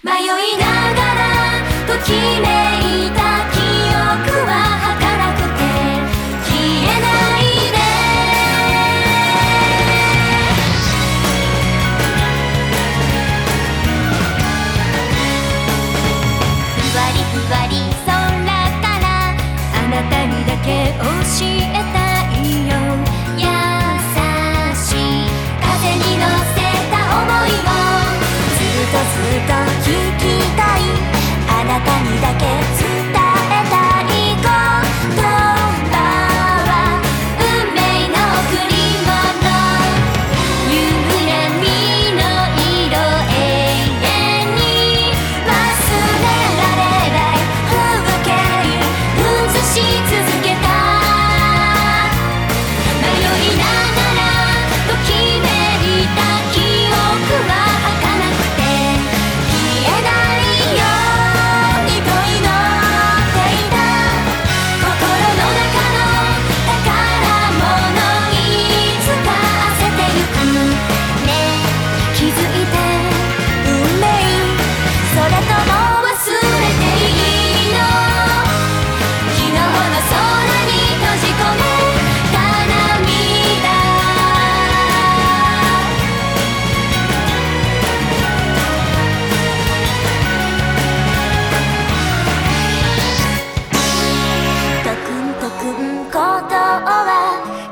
迷いながらときめいた記憶はくて消えないね。ふわりふわり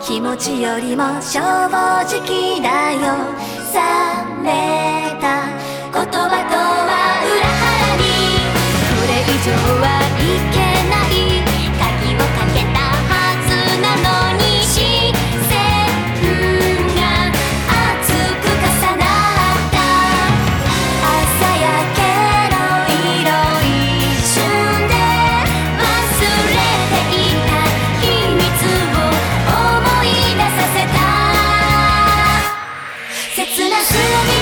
気持ちよりも正直だよ。冷めた言葉なみ